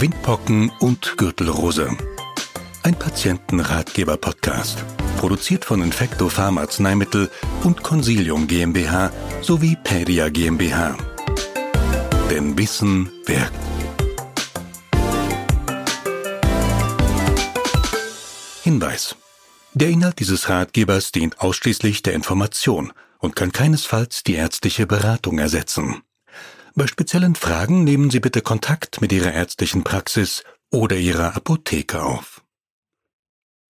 Windpocken und Gürtelrose. Ein Patientenratgeber-Podcast. Produziert von Infecto Pharm Arzneimittel und Consilium GmbH sowie Pedia GmbH. Denn Wissen wirkt. Hinweis. Der Inhalt dieses Ratgebers dient ausschließlich der Information und kann keinesfalls die ärztliche Beratung ersetzen. Bei speziellen Fragen nehmen Sie bitte Kontakt mit Ihrer ärztlichen Praxis oder Ihrer Apotheke auf.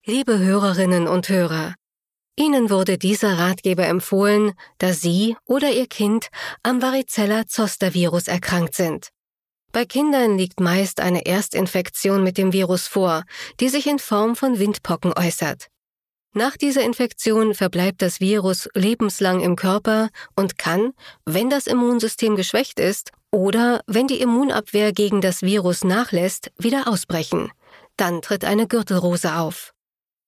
Liebe Hörerinnen und Hörer, Ihnen wurde dieser Ratgeber empfohlen, da Sie oder Ihr Kind am Varicella-Zoster-Virus erkrankt sind. Bei Kindern liegt meist eine Erstinfektion mit dem Virus vor, die sich in Form von Windpocken äußert. Nach dieser Infektion verbleibt das Virus lebenslang im Körper und kann, wenn das Immunsystem geschwächt ist oder wenn die Immunabwehr gegen das Virus nachlässt, wieder ausbrechen. Dann tritt eine Gürtelrose auf.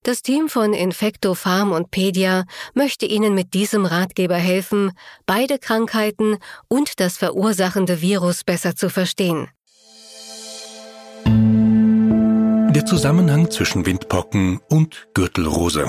Das Team von Infecto Farm und Pedia möchte Ihnen mit diesem Ratgeber helfen, beide Krankheiten und das verursachende Virus besser zu verstehen. Der Zusammenhang zwischen Windpocken und Gürtelrose.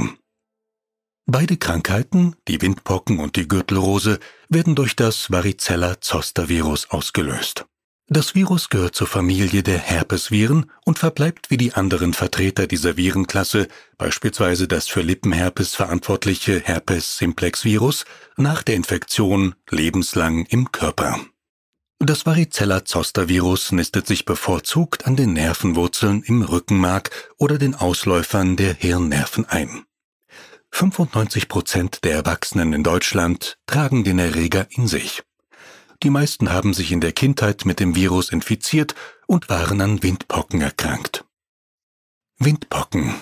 Beide Krankheiten, die Windpocken und die Gürtelrose, werden durch das Varicella-Zoster-Virus ausgelöst. Das Virus gehört zur Familie der Herpesviren und verbleibt wie die anderen Vertreter dieser Virenklasse, beispielsweise das für Lippenherpes verantwortliche Herpes simplex Virus, nach der Infektion lebenslang im Körper. Das Varicella-Zoster-Virus nistet sich bevorzugt an den Nervenwurzeln im Rückenmark oder den Ausläufern der Hirnnerven ein. 95 Prozent der Erwachsenen in Deutschland tragen den Erreger in sich. Die meisten haben sich in der Kindheit mit dem Virus infiziert und waren an Windpocken erkrankt. Windpocken.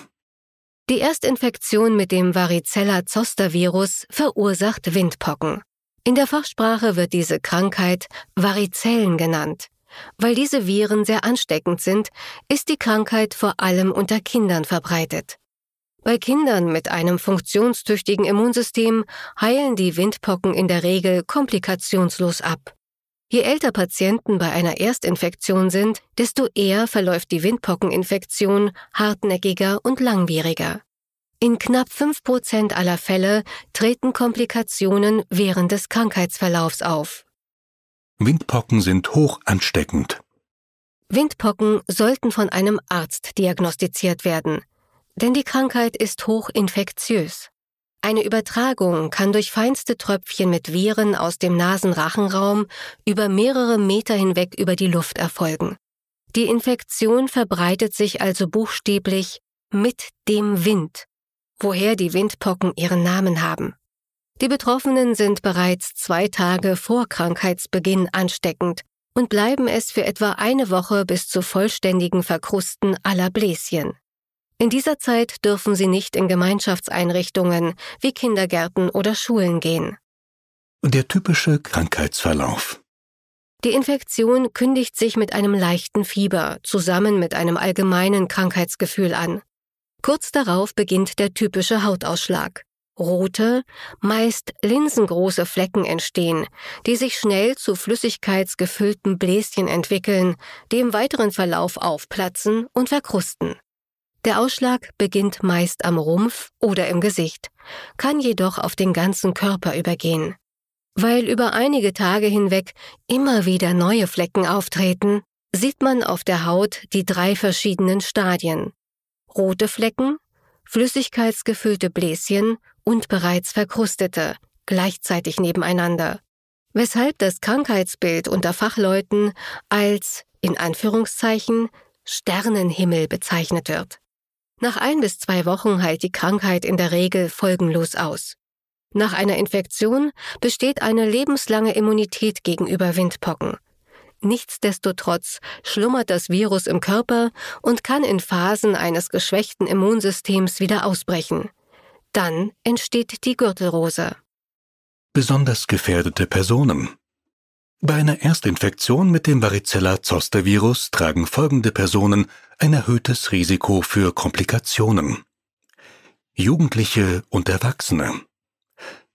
Die Erstinfektion mit dem Varicella-Zoster-Virus verursacht Windpocken. In der Fachsprache wird diese Krankheit Varizellen genannt. Weil diese Viren sehr ansteckend sind, ist die Krankheit vor allem unter Kindern verbreitet. Bei Kindern mit einem funktionstüchtigen Immunsystem heilen die Windpocken in der Regel komplikationslos ab. Je älter Patienten bei einer Erstinfektion sind, desto eher verläuft die Windpockeninfektion hartnäckiger und langwieriger. In knapp 5% aller Fälle treten Komplikationen während des Krankheitsverlaufs auf. Windpocken sind hoch ansteckend. Windpocken sollten von einem Arzt diagnostiziert werden, denn die Krankheit ist hochinfektiös. Eine Übertragung kann durch feinste Tröpfchen mit Viren aus dem Nasenrachenraum über mehrere Meter hinweg über die Luft erfolgen. Die Infektion verbreitet sich also buchstäblich mit dem Wind woher die Windpocken ihren Namen haben. Die Betroffenen sind bereits zwei Tage vor Krankheitsbeginn ansteckend und bleiben es für etwa eine Woche bis zu vollständigen Verkrusten aller Bläschen. In dieser Zeit dürfen sie nicht in Gemeinschaftseinrichtungen wie Kindergärten oder Schulen gehen. Der typische Krankheitsverlauf. Die Infektion kündigt sich mit einem leichten Fieber zusammen mit einem allgemeinen Krankheitsgefühl an. Kurz darauf beginnt der typische Hautausschlag. Rote, meist linsengroße Flecken entstehen, die sich schnell zu flüssigkeitsgefüllten Bläschen entwickeln, die im weiteren Verlauf aufplatzen und verkrusten. Der Ausschlag beginnt meist am Rumpf oder im Gesicht, kann jedoch auf den ganzen Körper übergehen. Weil über einige Tage hinweg immer wieder neue Flecken auftreten, sieht man auf der Haut die drei verschiedenen Stadien rote Flecken, flüssigkeitsgefüllte Bläschen und bereits verkrustete, gleichzeitig nebeneinander, weshalb das Krankheitsbild unter Fachleuten als, in Anführungszeichen, Sternenhimmel bezeichnet wird. Nach ein bis zwei Wochen heilt die Krankheit in der Regel folgenlos aus. Nach einer Infektion besteht eine lebenslange Immunität gegenüber Windpocken. Nichtsdestotrotz schlummert das Virus im Körper und kann in Phasen eines geschwächten Immunsystems wieder ausbrechen. Dann entsteht die Gürtelrose. Besonders gefährdete Personen. Bei einer Erstinfektion mit dem Varicella-Zoster-Virus tragen folgende Personen ein erhöhtes Risiko für Komplikationen. Jugendliche und Erwachsene.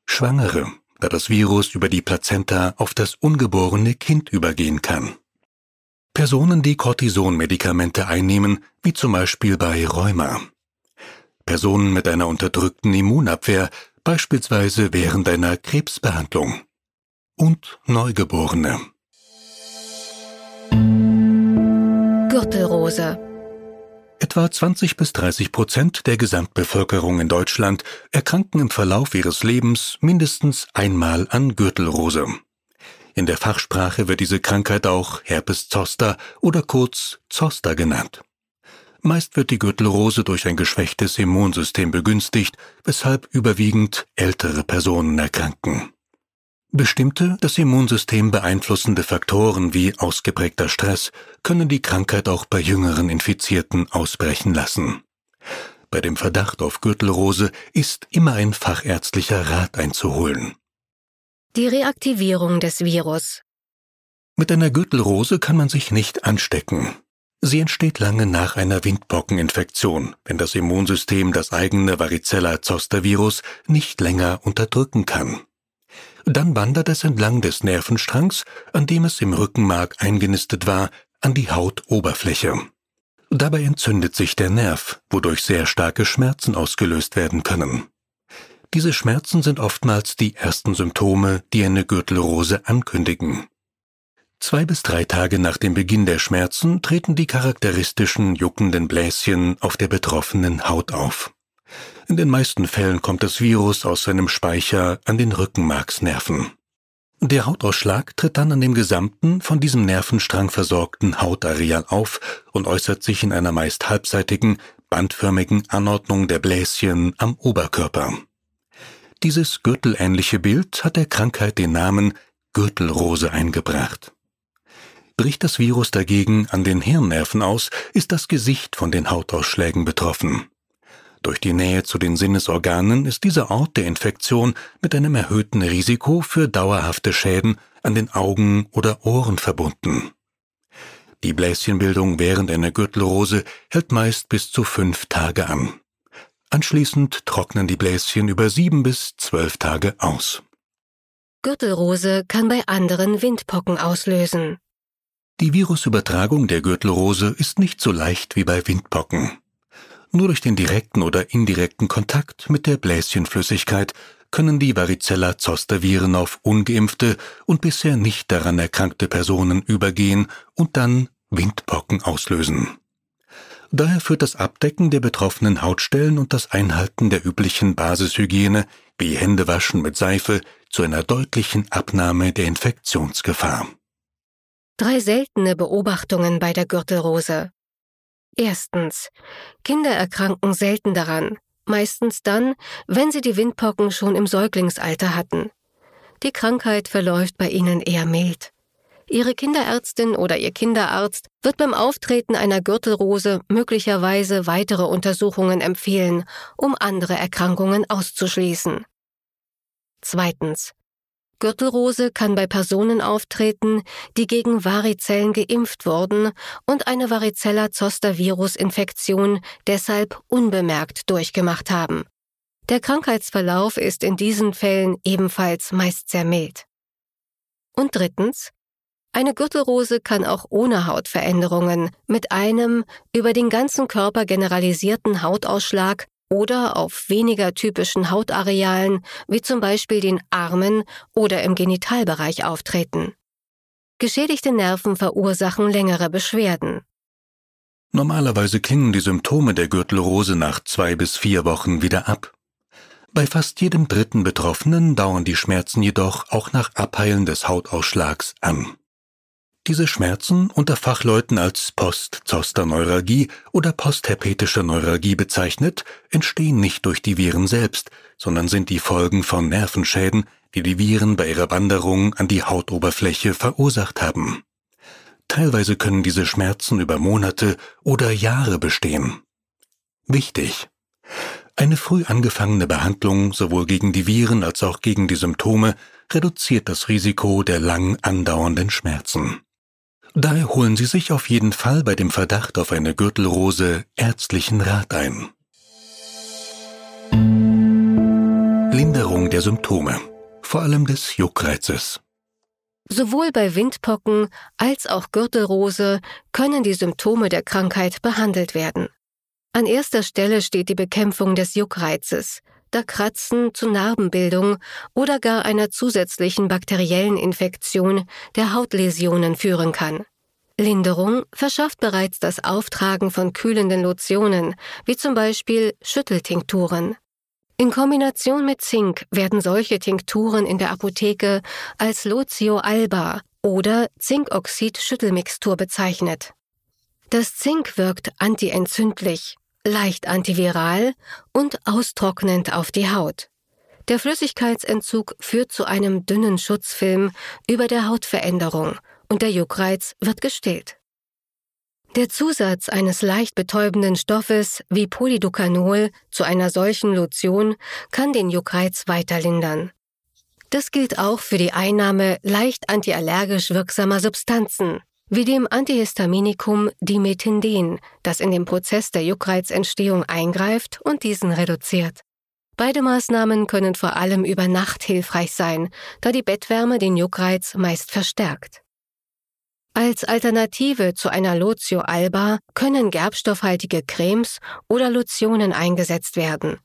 Schwangere, da das Virus über die Plazenta auf das ungeborene Kind übergehen kann. Personen, die Cortisonmedikamente einnehmen, wie zum Beispiel bei Rheuma. Personen mit einer unterdrückten Immunabwehr, beispielsweise während einer Krebsbehandlung. Und Neugeborene. Gürtelrose Etwa 20 bis 30 Prozent der Gesamtbevölkerung in Deutschland erkranken im Verlauf ihres Lebens mindestens einmal an Gürtelrose. In der Fachsprache wird diese Krankheit auch Herpes zoster oder kurz Zoster genannt. Meist wird die Gürtelrose durch ein geschwächtes Immunsystem begünstigt, weshalb überwiegend ältere Personen erkranken. Bestimmte, das Immunsystem beeinflussende Faktoren wie ausgeprägter Stress können die Krankheit auch bei jüngeren Infizierten ausbrechen lassen. Bei dem Verdacht auf Gürtelrose ist immer ein fachärztlicher Rat einzuholen. Die Reaktivierung des Virus Mit einer Gürtelrose kann man sich nicht anstecken. Sie entsteht lange nach einer Windpockeninfektion, wenn das Immunsystem das eigene Varicella-Zoster-Virus nicht länger unterdrücken kann. Dann wandert es entlang des Nervenstrangs, an dem es im Rückenmark eingenistet war, an die Hautoberfläche. Dabei entzündet sich der Nerv, wodurch sehr starke Schmerzen ausgelöst werden können. Diese Schmerzen sind oftmals die ersten Symptome, die eine Gürtelrose ankündigen. Zwei bis drei Tage nach dem Beginn der Schmerzen treten die charakteristischen juckenden Bläschen auf der betroffenen Haut auf. In den meisten Fällen kommt das Virus aus seinem Speicher an den Rückenmarksnerven. Der Hautausschlag tritt dann an dem gesamten, von diesem Nervenstrang versorgten Hautareal auf und äußert sich in einer meist halbseitigen, bandförmigen Anordnung der Bläschen am Oberkörper. Dieses gürtelähnliche Bild hat der Krankheit den Namen Gürtelrose eingebracht. Bricht das Virus dagegen an den Hirnnerven aus, ist das Gesicht von den Hautausschlägen betroffen. Durch die Nähe zu den Sinnesorganen ist dieser Ort der Infektion mit einem erhöhten Risiko für dauerhafte Schäden an den Augen oder Ohren verbunden. Die Bläschenbildung während einer Gürtelrose hält meist bis zu fünf Tage an. Anschließend trocknen die Bläschen über sieben bis zwölf Tage aus. Gürtelrose kann bei anderen Windpocken auslösen. Die Virusübertragung der Gürtelrose ist nicht so leicht wie bei Windpocken. Nur durch den direkten oder indirekten Kontakt mit der Bläschenflüssigkeit können die Varicella-Zoster-Viren auf ungeimpfte und bisher nicht daran erkrankte Personen übergehen und dann Windpocken auslösen. Daher führt das Abdecken der betroffenen Hautstellen und das Einhalten der üblichen Basishygiene wie Händewaschen mit Seife zu einer deutlichen Abnahme der Infektionsgefahr. Drei seltene Beobachtungen bei der Gürtelrose. Erstens. Kinder erkranken selten daran, meistens dann, wenn sie die Windpocken schon im Säuglingsalter hatten. Die Krankheit verläuft bei ihnen eher mild. Ihre Kinderärztin oder Ihr Kinderarzt wird beim Auftreten einer Gürtelrose möglicherweise weitere Untersuchungen empfehlen, um andere Erkrankungen auszuschließen. Zweitens. Gürtelrose kann bei Personen auftreten, die gegen Varizellen geimpft wurden und eine Varicella-Zoster-Virus-Infektion deshalb unbemerkt durchgemacht haben. Der Krankheitsverlauf ist in diesen Fällen ebenfalls meist sehr mild. Und drittens, eine Gürtelrose kann auch ohne Hautveränderungen mit einem über den ganzen Körper generalisierten Hautausschlag oder auf weniger typischen Hautarealen, wie zum Beispiel den Armen oder im Genitalbereich auftreten. Geschädigte Nerven verursachen längere Beschwerden. Normalerweise klingen die Symptome der Gürtelrose nach zwei bis vier Wochen wieder ab. Bei fast jedem dritten Betroffenen dauern die Schmerzen jedoch auch nach Abheilen des Hautausschlags an. Diese Schmerzen, unter Fachleuten als Postzosterneuralgie oder postherpetische Neuralgie bezeichnet, entstehen nicht durch die Viren selbst, sondern sind die Folgen von Nervenschäden, die die Viren bei ihrer Wanderung an die Hautoberfläche verursacht haben. Teilweise können diese Schmerzen über Monate oder Jahre bestehen. Wichtig. Eine früh angefangene Behandlung sowohl gegen die Viren als auch gegen die Symptome reduziert das Risiko der lang andauernden Schmerzen. Daher holen Sie sich auf jeden Fall bei dem Verdacht auf eine Gürtelrose ärztlichen Rat ein. Linderung der Symptome, vor allem des Juckreizes. Sowohl bei Windpocken als auch Gürtelrose können die Symptome der Krankheit behandelt werden. An erster Stelle steht die Bekämpfung des Juckreizes, Kratzen zu Narbenbildung oder gar einer zusätzlichen bakteriellen Infektion der Hautläsionen führen kann. Linderung verschafft bereits das Auftragen von kühlenden Lotionen, wie zum Beispiel Schütteltinkturen. In Kombination mit Zink werden solche Tinkturen in der Apotheke als Lotio alba oder Zinkoxid-Schüttelmixtur bezeichnet. Das Zink wirkt antientzündlich, leicht antiviral und austrocknend auf die Haut. Der Flüssigkeitsentzug führt zu einem dünnen Schutzfilm über der Hautveränderung und der Juckreiz wird gestillt. Der Zusatz eines leicht betäubenden Stoffes wie Polyducanol zu einer solchen Lotion kann den Juckreiz weiter lindern. Das gilt auch für die Einnahme leicht antiallergisch wirksamer Substanzen, wie dem Antihistaminikum Dimetinden, das in den Prozess der Juckreizentstehung eingreift und diesen reduziert. Beide Maßnahmen können vor allem über Nacht hilfreich sein, da die Bettwärme den Juckreiz meist verstärkt. Als Alternative zu einer Lotio alba können gerbstoffhaltige Cremes oder Lotionen eingesetzt werden.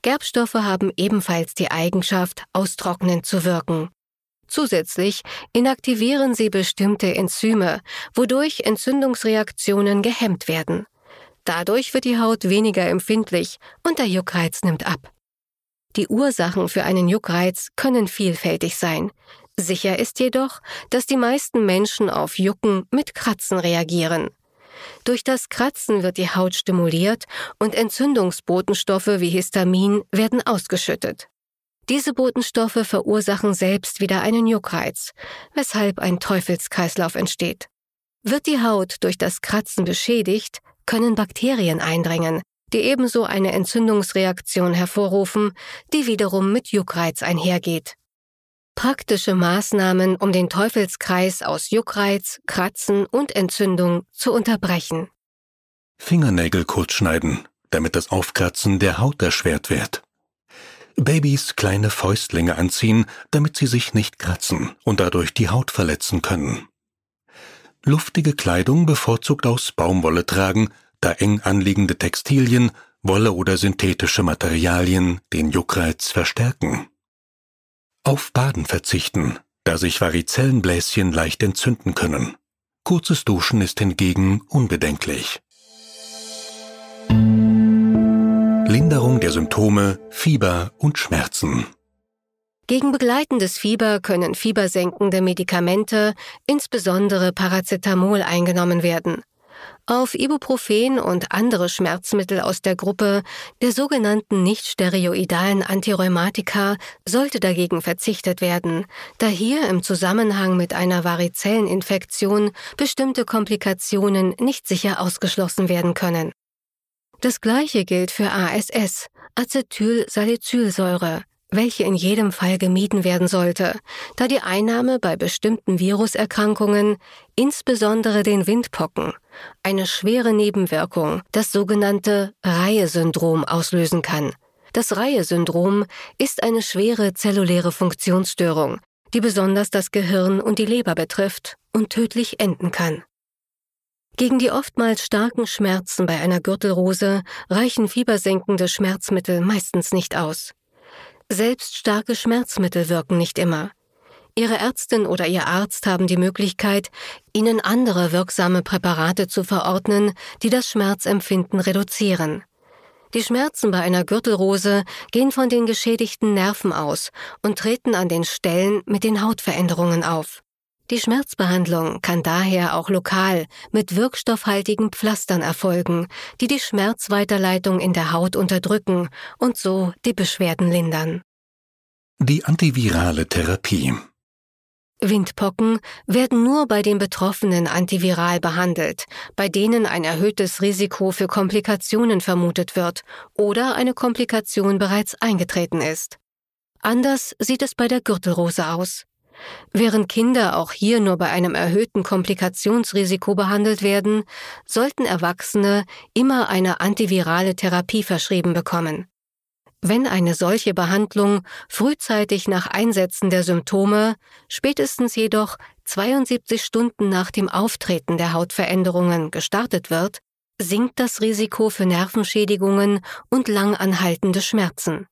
Gerbstoffe haben ebenfalls die Eigenschaft, austrocknend zu wirken. Zusätzlich inaktivieren sie bestimmte Enzyme, wodurch Entzündungsreaktionen gehemmt werden. Dadurch wird die Haut weniger empfindlich und der Juckreiz nimmt ab. Die Ursachen für einen Juckreiz können vielfältig sein. Sicher ist jedoch, dass die meisten Menschen auf Jucken mit Kratzen reagieren. Durch das Kratzen wird die Haut stimuliert und Entzündungsbotenstoffe wie Histamin werden ausgeschüttet. Diese Botenstoffe verursachen selbst wieder einen Juckreiz, weshalb ein Teufelskreislauf entsteht. Wird die Haut durch das Kratzen beschädigt, können Bakterien eindringen, die ebenso eine Entzündungsreaktion hervorrufen, die wiederum mit Juckreiz einhergeht. Praktische Maßnahmen, um den Teufelskreis aus Juckreiz, Kratzen und Entzündung zu unterbrechen. Fingernägel kurz schneiden, damit das Aufkratzen der Haut erschwert wird. Babys kleine Fäustlinge anziehen, damit sie sich nicht kratzen und dadurch die Haut verletzen können. Luftige Kleidung bevorzugt aus Baumwolle tragen, da eng anliegende Textilien, Wolle oder synthetische Materialien den Juckreiz verstärken. Auf Baden verzichten, da sich Varizellenbläschen leicht entzünden können. Kurzes Duschen ist hingegen unbedenklich. Linderung der Symptome, Fieber und Schmerzen. Gegen begleitendes Fieber können fiebersenkende Medikamente, insbesondere Paracetamol, eingenommen werden auf Ibuprofen und andere Schmerzmittel aus der Gruppe der sogenannten nicht-steroidalen Antirheumatika sollte dagegen verzichtet werden, da hier im Zusammenhang mit einer Varizelleninfektion bestimmte Komplikationen nicht sicher ausgeschlossen werden können. Das gleiche gilt für ASS, Acetylsalicylsäure, welche in jedem Fall gemieden werden sollte, da die Einnahme bei bestimmten Viruserkrankungen, insbesondere den Windpocken, eine schwere Nebenwirkung, das sogenannte Reihe-Syndrom auslösen kann. Das Reihe-Syndrom ist eine schwere zelluläre Funktionsstörung, die besonders das Gehirn und die Leber betrifft und tödlich enden kann. Gegen die oftmals starken Schmerzen bei einer Gürtelrose reichen fiebersenkende Schmerzmittel meistens nicht aus. Selbst starke Schmerzmittel wirken nicht immer. Ihre Ärztin oder Ihr Arzt haben die Möglichkeit, Ihnen andere wirksame Präparate zu verordnen, die das Schmerzempfinden reduzieren. Die Schmerzen bei einer Gürtelrose gehen von den geschädigten Nerven aus und treten an den Stellen mit den Hautveränderungen auf. Die Schmerzbehandlung kann daher auch lokal mit wirkstoffhaltigen Pflastern erfolgen, die die Schmerzweiterleitung in der Haut unterdrücken und so die Beschwerden lindern. Die antivirale Therapie Windpocken werden nur bei den Betroffenen antiviral behandelt, bei denen ein erhöhtes Risiko für Komplikationen vermutet wird oder eine Komplikation bereits eingetreten ist. Anders sieht es bei der Gürtelrose aus. Während Kinder auch hier nur bei einem erhöhten Komplikationsrisiko behandelt werden, sollten Erwachsene immer eine antivirale Therapie verschrieben bekommen. Wenn eine solche Behandlung frühzeitig nach Einsetzen der Symptome, spätestens jedoch 72 Stunden nach dem Auftreten der Hautveränderungen gestartet wird, sinkt das Risiko für Nervenschädigungen und langanhaltende Schmerzen.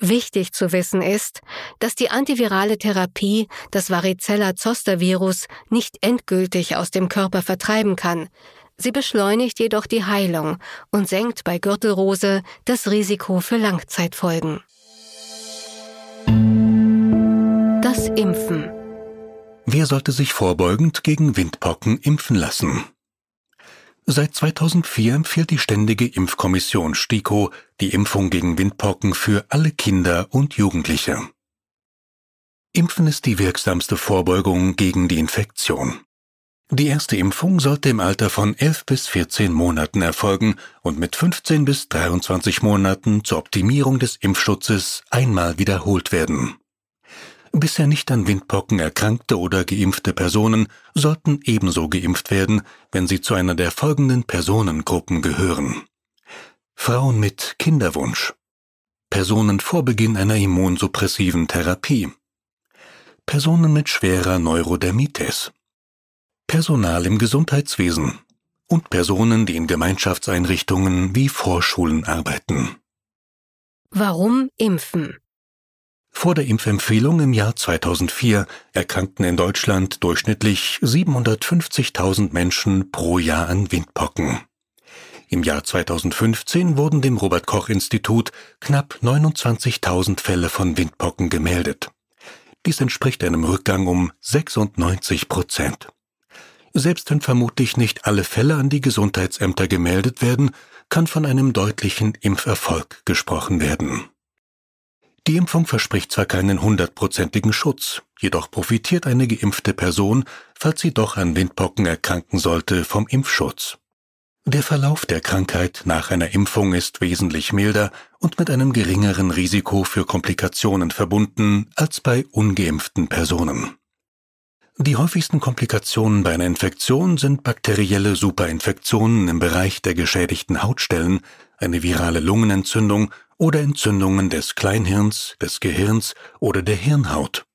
Wichtig zu wissen ist, dass die antivirale Therapie das Varicella-Zoster-Virus nicht endgültig aus dem Körper vertreiben kann, Sie beschleunigt jedoch die Heilung und senkt bei Gürtelrose das Risiko für Langzeitfolgen. Das Impfen. Wer sollte sich vorbeugend gegen Windpocken impfen lassen? Seit 2004 empfiehlt die Ständige Impfkommission STIKO die Impfung gegen Windpocken für alle Kinder und Jugendliche. Impfen ist die wirksamste Vorbeugung gegen die Infektion. Die erste Impfung sollte im Alter von 11 bis 14 Monaten erfolgen und mit 15 bis 23 Monaten zur Optimierung des Impfschutzes einmal wiederholt werden. Bisher nicht an Windpocken erkrankte oder geimpfte Personen sollten ebenso geimpft werden, wenn sie zu einer der folgenden Personengruppen gehören. Frauen mit Kinderwunsch, Personen vor Beginn einer immunsuppressiven Therapie, Personen mit schwerer Neurodermitis, Personal im Gesundheitswesen und Personen, die in Gemeinschaftseinrichtungen wie Vorschulen arbeiten. Warum impfen? Vor der Impfempfehlung im Jahr 2004 erkrankten in Deutschland durchschnittlich 750.000 Menschen pro Jahr an Windpocken. Im Jahr 2015 wurden dem Robert Koch Institut knapp 29.000 Fälle von Windpocken gemeldet. Dies entspricht einem Rückgang um 96 Prozent. Selbst wenn vermutlich nicht alle Fälle an die Gesundheitsämter gemeldet werden, kann von einem deutlichen Impferfolg gesprochen werden. Die Impfung verspricht zwar keinen hundertprozentigen Schutz, jedoch profitiert eine geimpfte Person, falls sie doch an Windpocken erkranken sollte, vom Impfschutz. Der Verlauf der Krankheit nach einer Impfung ist wesentlich milder und mit einem geringeren Risiko für Komplikationen verbunden als bei ungeimpften Personen. Die häufigsten Komplikationen bei einer Infektion sind bakterielle Superinfektionen im Bereich der geschädigten Hautstellen, eine virale Lungenentzündung oder Entzündungen des Kleinhirns, des Gehirns oder der Hirnhaut.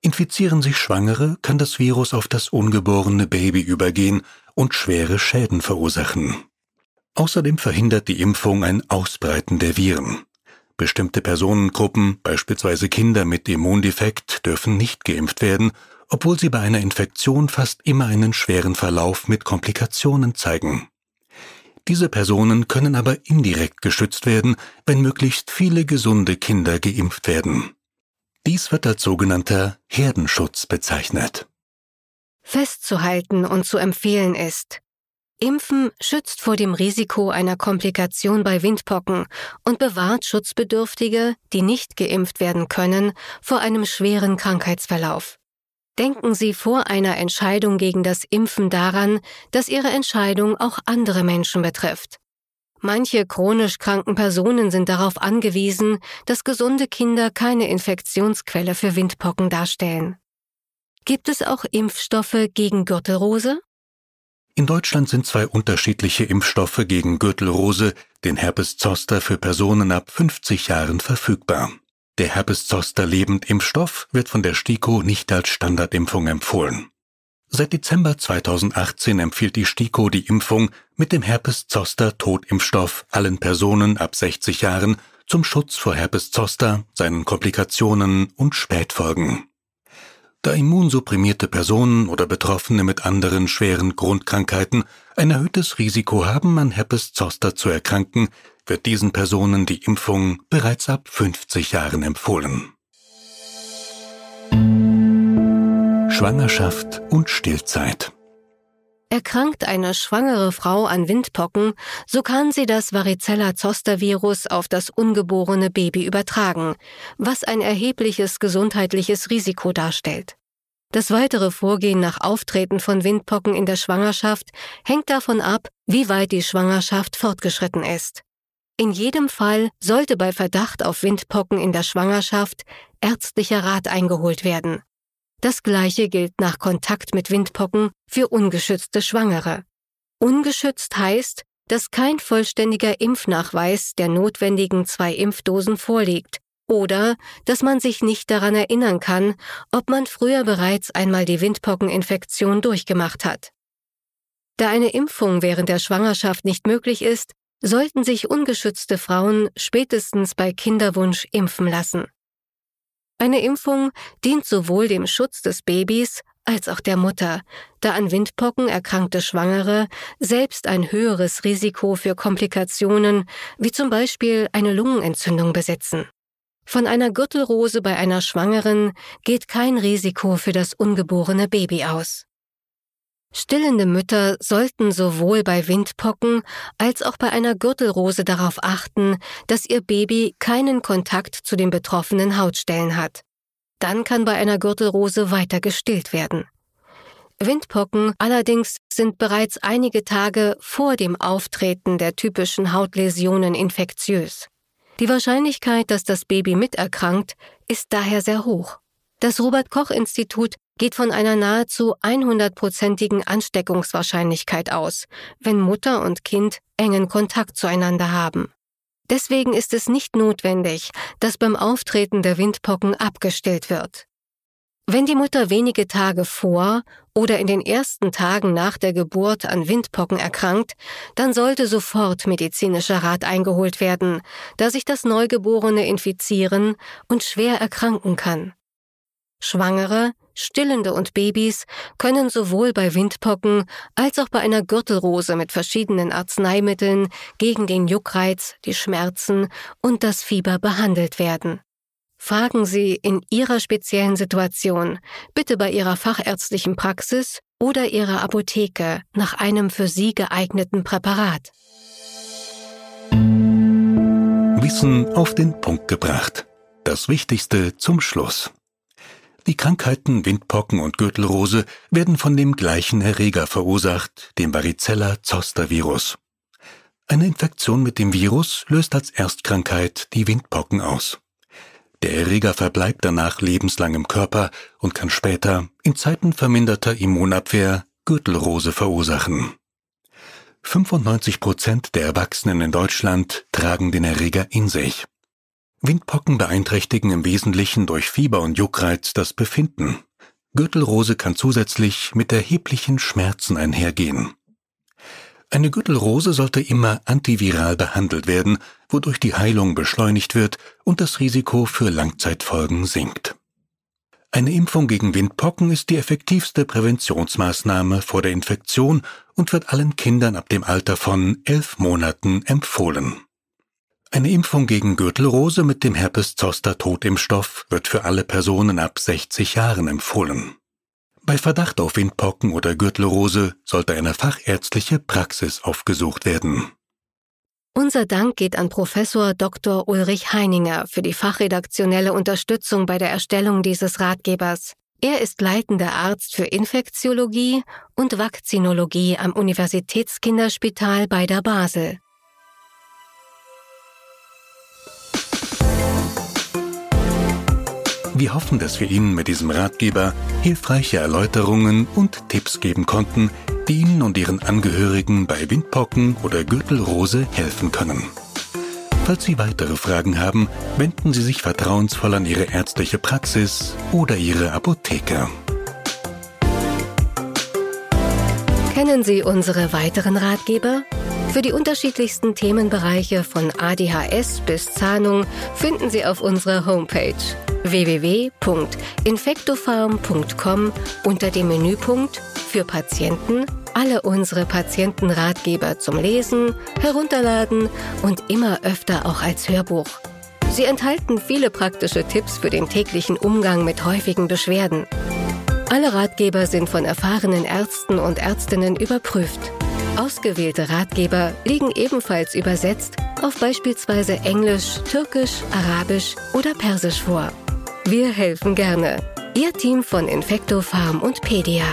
Infizieren sich Schwangere, kann das Virus auf das ungeborene Baby übergehen und schwere Schäden verursachen. Außerdem verhindert die Impfung ein Ausbreiten der Viren. Bestimmte Personengruppen, beispielsweise Kinder mit Immundefekt, dürfen nicht geimpft werden obwohl sie bei einer Infektion fast immer einen schweren Verlauf mit Komplikationen zeigen. Diese Personen können aber indirekt geschützt werden, wenn möglichst viele gesunde Kinder geimpft werden. Dies wird als sogenannter Herdenschutz bezeichnet. Festzuhalten und zu empfehlen ist, Impfen schützt vor dem Risiko einer Komplikation bei Windpocken und bewahrt Schutzbedürftige, die nicht geimpft werden können, vor einem schweren Krankheitsverlauf. Denken Sie vor einer Entscheidung gegen das Impfen daran, dass Ihre Entscheidung auch andere Menschen betrifft. Manche chronisch kranken Personen sind darauf angewiesen, dass gesunde Kinder keine Infektionsquelle für Windpocken darstellen. Gibt es auch Impfstoffe gegen Gürtelrose? In Deutschland sind zwei unterschiedliche Impfstoffe gegen Gürtelrose, den Herpes Zoster für Personen ab 50 Jahren verfügbar. Der Herpes-Zoster-Lebend-Impfstoff wird von der STIKO nicht als Standardimpfung empfohlen. Seit Dezember 2018 empfiehlt die STIKO die Impfung mit dem Herpes-Zoster-Totimpfstoff allen Personen ab 60 Jahren zum Schutz vor Herpes-Zoster, seinen Komplikationen und Spätfolgen. Da immunsupprimierte Personen oder Betroffene mit anderen schweren Grundkrankheiten ein erhöhtes Risiko haben, an Herpes Zoster zu erkranken, wird diesen Personen die Impfung bereits ab 50 Jahren empfohlen. Schwangerschaft und Stillzeit Erkrankt eine schwangere Frau an Windpocken, so kann sie das Varicella-Zoster-Virus auf das ungeborene Baby übertragen, was ein erhebliches gesundheitliches Risiko darstellt. Das weitere Vorgehen nach Auftreten von Windpocken in der Schwangerschaft hängt davon ab, wie weit die Schwangerschaft fortgeschritten ist. In jedem Fall sollte bei Verdacht auf Windpocken in der Schwangerschaft ärztlicher Rat eingeholt werden. Das gleiche gilt nach Kontakt mit Windpocken für ungeschützte Schwangere. Ungeschützt heißt, dass kein vollständiger Impfnachweis der notwendigen zwei Impfdosen vorliegt oder dass man sich nicht daran erinnern kann, ob man früher bereits einmal die Windpockeninfektion durchgemacht hat. Da eine Impfung während der Schwangerschaft nicht möglich ist, sollten sich ungeschützte Frauen spätestens bei Kinderwunsch impfen lassen. Eine Impfung dient sowohl dem Schutz des Babys als auch der Mutter, da an Windpocken erkrankte Schwangere selbst ein höheres Risiko für Komplikationen wie zum Beispiel eine Lungenentzündung besitzen. Von einer Gürtelrose bei einer Schwangeren geht kein Risiko für das ungeborene Baby aus. Stillende Mütter sollten sowohl bei Windpocken als auch bei einer Gürtelrose darauf achten, dass ihr Baby keinen Kontakt zu den betroffenen Hautstellen hat. Dann kann bei einer Gürtelrose weiter gestillt werden. Windpocken allerdings sind bereits einige Tage vor dem Auftreten der typischen Hautläsionen infektiös. Die Wahrscheinlichkeit, dass das Baby miterkrankt, ist daher sehr hoch. Das Robert Koch Institut geht von einer nahezu 100-prozentigen Ansteckungswahrscheinlichkeit aus, wenn Mutter und Kind engen Kontakt zueinander haben. Deswegen ist es nicht notwendig, dass beim Auftreten der Windpocken abgestillt wird. Wenn die Mutter wenige Tage vor oder in den ersten Tagen nach der Geburt an Windpocken erkrankt, dann sollte sofort medizinischer Rat eingeholt werden, da sich das Neugeborene infizieren und schwer erkranken kann. Schwangere, Stillende und Babys können sowohl bei Windpocken als auch bei einer Gürtelrose mit verschiedenen Arzneimitteln gegen den Juckreiz, die Schmerzen und das Fieber behandelt werden. Fragen Sie in Ihrer speziellen Situation bitte bei Ihrer fachärztlichen Praxis oder Ihrer Apotheke nach einem für Sie geeigneten Präparat. Wissen auf den Punkt gebracht. Das Wichtigste zum Schluss. Die Krankheiten Windpocken und Gürtelrose werden von dem gleichen Erreger verursacht, dem Varicella-Zoster-Virus. Eine Infektion mit dem Virus löst als Erstkrankheit die Windpocken aus. Der Erreger verbleibt danach lebenslang im Körper und kann später, in Zeiten verminderter Immunabwehr, Gürtelrose verursachen. 95 Prozent der Erwachsenen in Deutschland tragen den Erreger in sich. Windpocken beeinträchtigen im Wesentlichen durch Fieber und Juckreiz das Befinden. Gürtelrose kann zusätzlich mit erheblichen Schmerzen einhergehen. Eine Gürtelrose sollte immer antiviral behandelt werden, wodurch die Heilung beschleunigt wird und das Risiko für Langzeitfolgen sinkt. Eine Impfung gegen Windpocken ist die effektivste Präventionsmaßnahme vor der Infektion und wird allen Kindern ab dem Alter von elf Monaten empfohlen. Eine Impfung gegen Gürtelrose mit dem Herpes-Zoster-Totimpfstoff wird für alle Personen ab 60 Jahren empfohlen. Bei Verdacht auf Windpocken oder Gürtelrose sollte eine fachärztliche Praxis aufgesucht werden. Unser Dank geht an Professor Dr. Ulrich Heininger für die fachredaktionelle Unterstützung bei der Erstellung dieses Ratgebers. Er ist leitender Arzt für Infektiologie und Vakzinologie am Universitätskinderspital bei der Basel. Wir hoffen, dass wir Ihnen mit diesem Ratgeber hilfreiche Erläuterungen und Tipps geben konnten, die Ihnen und Ihren Angehörigen bei Windpocken oder Gürtelrose helfen können. Falls Sie weitere Fragen haben, wenden Sie sich vertrauensvoll an Ihre ärztliche Praxis oder Ihre Apotheke. Kennen Sie unsere weiteren Ratgeber? Für die unterschiedlichsten Themenbereiche von ADHS bis Zahnung finden Sie auf unserer Homepage www.infectofarm.com unter dem Menüpunkt für Patienten alle unsere Patientenratgeber zum Lesen, Herunterladen und immer öfter auch als Hörbuch. Sie enthalten viele praktische Tipps für den täglichen Umgang mit häufigen Beschwerden. Alle Ratgeber sind von erfahrenen Ärzten und Ärztinnen überprüft. Ausgewählte Ratgeber liegen ebenfalls übersetzt auf beispielsweise Englisch, Türkisch, Arabisch oder Persisch vor. Wir helfen gerne. Ihr Team von Infecto Farm und Pedia.